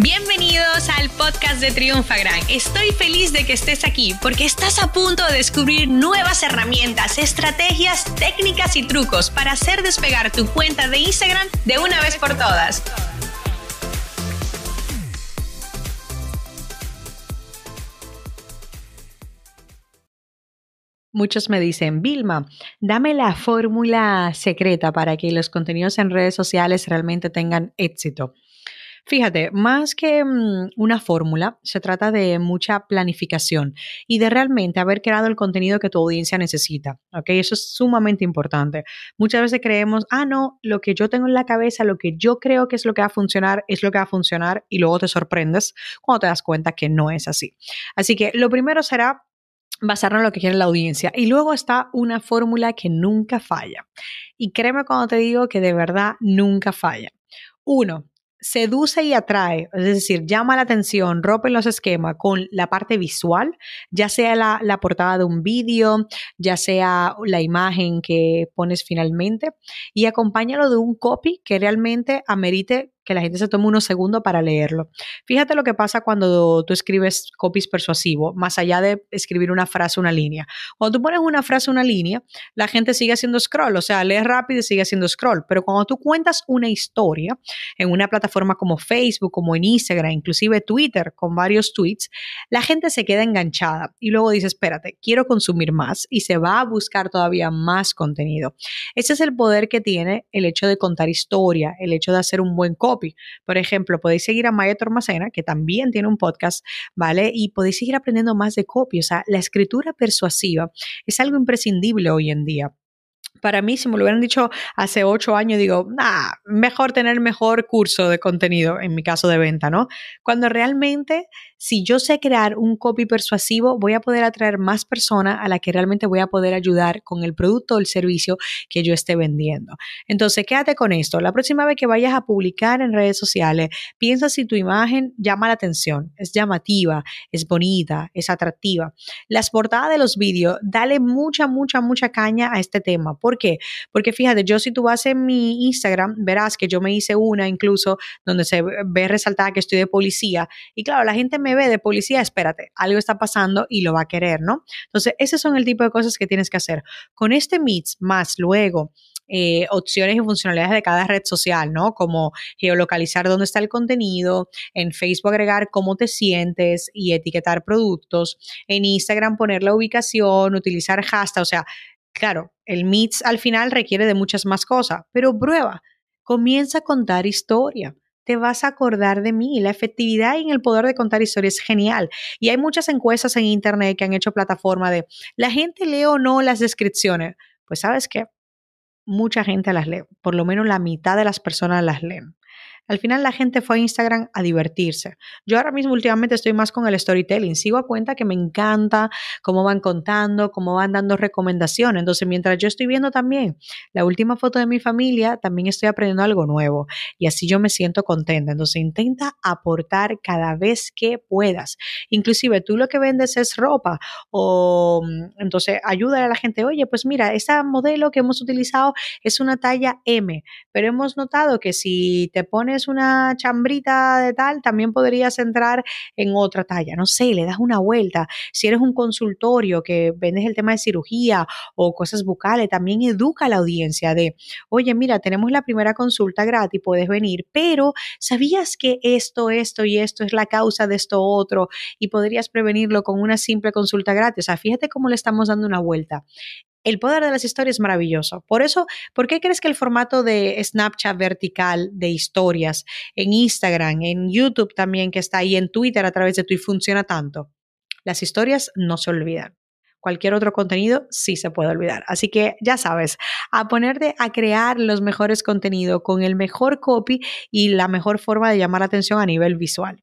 Bienvenidos al podcast de Triunfagran. Estoy feliz de que estés aquí porque estás a punto de descubrir nuevas herramientas, estrategias, técnicas y trucos para hacer despegar tu cuenta de Instagram de una vez por todas. Muchos me dicen, Vilma, dame la fórmula secreta para que los contenidos en redes sociales realmente tengan éxito. Fíjate, más que mm, una fórmula, se trata de mucha planificación y de realmente haber creado el contenido que tu audiencia necesita. ¿ok? Eso es sumamente importante. Muchas veces creemos, ah, no, lo que yo tengo en la cabeza, lo que yo creo que es lo que va a funcionar, es lo que va a funcionar y luego te sorprendes cuando te das cuenta que no es así. Así que lo primero será basarnos en lo que quiere la audiencia. Y luego está una fórmula que nunca falla. Y créeme cuando te digo que de verdad nunca falla. Uno, seduce y atrae, es decir, llama la atención, rompe los esquemas con la parte visual, ya sea la, la portada de un vídeo, ya sea la imagen que pones finalmente, y acompáñalo de un copy que realmente amerite que la gente se tome unos segundos para leerlo. Fíjate lo que pasa cuando tú escribes copies persuasivo, más allá de escribir una frase, una línea. Cuando tú pones una frase, una línea, la gente sigue haciendo scroll, o sea, lee rápido y sigue haciendo scroll. Pero cuando tú cuentas una historia en una plataforma como Facebook, como en Instagram, inclusive Twitter, con varios tweets, la gente se queda enganchada y luego dice, espérate, quiero consumir más y se va a buscar todavía más contenido. Ese es el poder que tiene el hecho de contar historia, el hecho de hacer un buen copy por ejemplo, podéis seguir a Maya Tormacena, que también tiene un podcast, ¿vale? Y podéis seguir aprendiendo más de copy. O sea, la escritura persuasiva es algo imprescindible hoy en día para mí, si me lo hubieran dicho hace ocho años, digo, nah, mejor tener mejor curso de contenido, en mi caso de venta, ¿no? Cuando realmente, si yo sé crear un copy persuasivo, voy a poder atraer más personas a la que realmente voy a poder ayudar con el producto o el servicio que yo esté vendiendo. Entonces, quédate con esto. La próxima vez que vayas a publicar en redes sociales, piensa si tu imagen llama la atención, es llamativa, es bonita, es atractiva. Las portadas de los vídeos, dale mucha, mucha, mucha caña a este tema ¿Por qué? Porque fíjate, yo si tú vas en mi Instagram, verás que yo me hice una incluso donde se ve resaltada que estoy de policía. Y claro, la gente me de policía, espérate, algo está pasando y lo va a querer, ¿no? Entonces, esos son el tipo de cosas que tienes que hacer. Con este Meets más luego eh, opciones y funcionalidades de cada red social, ¿no? Como geolocalizar dónde está el contenido, en Facebook agregar cómo te sientes y etiquetar productos, en Instagram poner la ubicación, utilizar hashtag, o sea, Claro, el MITS al final requiere de muchas más cosas, pero prueba, comienza a contar historia. Te vas a acordar de mí. La efectividad y el poder de contar historia es genial. Y hay muchas encuestas en Internet que han hecho plataforma de la gente lee o no las descripciones. Pues sabes qué, mucha gente las lee. Por lo menos la mitad de las personas las leen. Al final la gente fue a Instagram a divertirse. Yo ahora mismo últimamente estoy más con el storytelling. Sigo a cuenta que me encanta cómo van contando, cómo van dando recomendaciones. Entonces, mientras yo estoy viendo también la última foto de mi familia, también estoy aprendiendo algo nuevo y así yo me siento contenta. Entonces, intenta aportar cada vez que puedas. Inclusive tú lo que vendes es ropa o mm, entonces ayuda a la gente, oye, pues mira, esta modelo que hemos utilizado es una talla M, pero hemos notado que si te pones una chambrita de tal, también podrías entrar en otra talla. No sé, le das una vuelta. Si eres un consultorio que vendes el tema de cirugía o cosas bucales, también educa a la audiencia de, oye, mira, tenemos la primera consulta gratis, puedes venir, pero ¿sabías que esto, esto y esto es la causa de esto otro y podrías prevenirlo con una simple consulta gratis? O sea, fíjate cómo le estamos dando una vuelta. El poder de las historias es maravilloso. Por eso, ¿por qué crees que el formato de Snapchat vertical de historias en Instagram, en YouTube también que está ahí, en Twitter a través de Twitter funciona tanto? Las historias no se olvidan. Cualquier otro contenido sí se puede olvidar. Así que ya sabes, a ponerte a crear los mejores contenidos con el mejor copy y la mejor forma de llamar la atención a nivel visual.